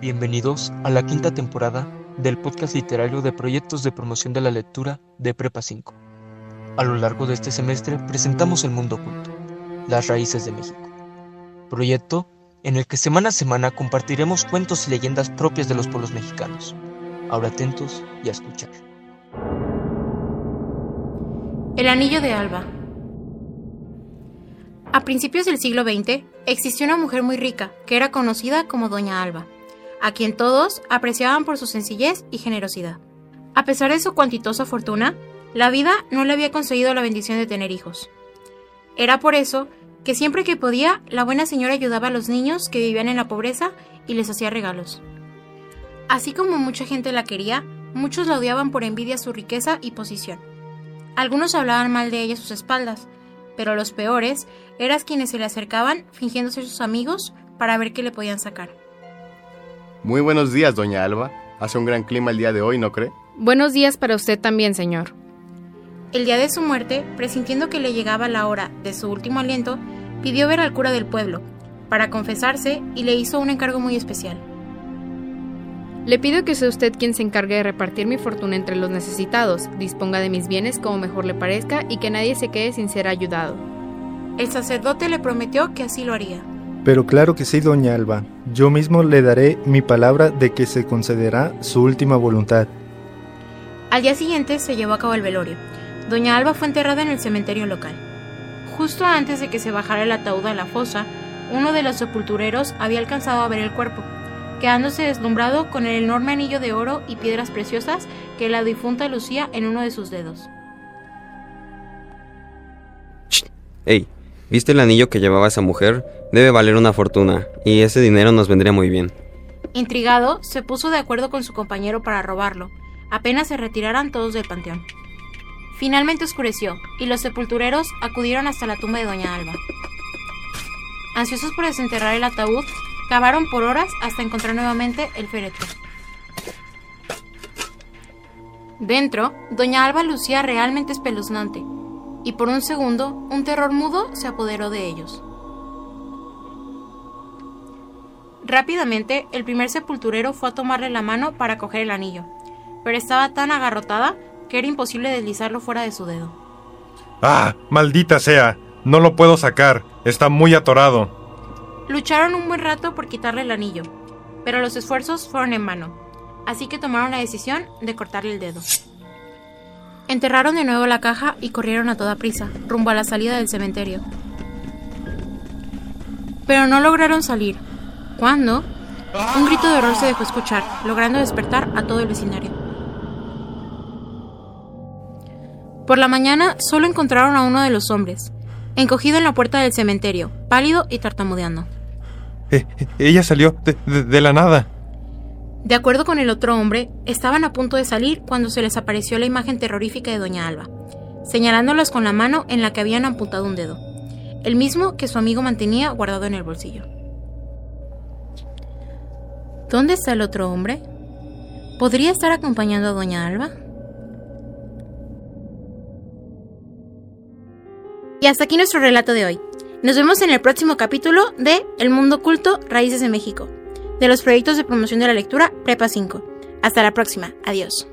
Bienvenidos a la quinta temporada del podcast literario de proyectos de promoción de la lectura de Prepa 5. A lo largo de este semestre presentamos El Mundo Oculto, las raíces de México. Proyecto en el que semana a semana compartiremos cuentos y leyendas propias de los pueblos mexicanos. Ahora atentos y a escuchar. El Anillo de Alba. A principios del siglo XX existió una mujer muy rica que era conocida como Doña Alba a quien todos apreciaban por su sencillez y generosidad. A pesar de su cuantitosa fortuna, la vida no le había conseguido la bendición de tener hijos. Era por eso que siempre que podía, la buena señora ayudaba a los niños que vivían en la pobreza y les hacía regalos. Así como mucha gente la quería, muchos la odiaban por envidia su riqueza y posición. Algunos hablaban mal de ella a sus espaldas, pero los peores eran quienes se le acercaban fingiendo ser sus amigos para ver qué le podían sacar. Muy buenos días, doña Alba. Hace un gran clima el día de hoy, ¿no cree? Buenos días para usted también, señor. El día de su muerte, presintiendo que le llegaba la hora de su último aliento, pidió ver al cura del pueblo, para confesarse y le hizo un encargo muy especial. Le pido que sea usted quien se encargue de repartir mi fortuna entre los necesitados, disponga de mis bienes como mejor le parezca y que nadie se quede sin ser ayudado. El sacerdote le prometió que así lo haría. Pero claro que sí, doña Alba. Yo mismo le daré mi palabra de que se concederá su última voluntad. Al día siguiente se llevó a cabo el velorio. Doña Alba fue enterrada en el cementerio local. Justo antes de que se bajara el ataúd a la fosa, uno de los sepultureros había alcanzado a ver el cuerpo, quedándose deslumbrado con el enorme anillo de oro y piedras preciosas que la difunta lucía en uno de sus dedos. ¡Ey! ¿Viste el anillo que llevaba esa mujer? Debe valer una fortuna, y ese dinero nos vendría muy bien. Intrigado, se puso de acuerdo con su compañero para robarlo, apenas se retiraran todos del panteón. Finalmente oscureció, y los sepultureros acudieron hasta la tumba de Doña Alba. Ansiosos por desenterrar el ataúd, cavaron por horas hasta encontrar nuevamente el féretro. Dentro, Doña Alba lucía realmente espeluznante, y por un segundo un terror mudo se apoderó de ellos. Rápidamente, el primer sepulturero fue a tomarle la mano para coger el anillo, pero estaba tan agarrotada que era imposible deslizarlo fuera de su dedo. ¡Ah! ¡Maldita sea! No lo puedo sacar. Está muy atorado. Lucharon un buen rato por quitarle el anillo, pero los esfuerzos fueron en vano, así que tomaron la decisión de cortarle el dedo. Enterraron de nuevo la caja y corrieron a toda prisa, rumbo a la salida del cementerio. Pero no lograron salir. ¿Cuándo? Un grito de horror se dejó escuchar, logrando despertar a todo el vecindario. Por la mañana solo encontraron a uno de los hombres, encogido en la puerta del cementerio, pálido y tartamudeando. Eh, ella salió de, de la nada. De acuerdo con el otro hombre, estaban a punto de salir cuando se les apareció la imagen terrorífica de Doña Alba, señalándolos con la mano en la que habían amputado un dedo, el mismo que su amigo mantenía guardado en el bolsillo. ¿Dónde está el otro hombre? ¿Podría estar acompañando a Doña Alba? Y hasta aquí nuestro relato de hoy. Nos vemos en el próximo capítulo de El Mundo Oculto, Raíces de México de los proyectos de promoción de la lectura Prepa 5. Hasta la próxima. Adiós.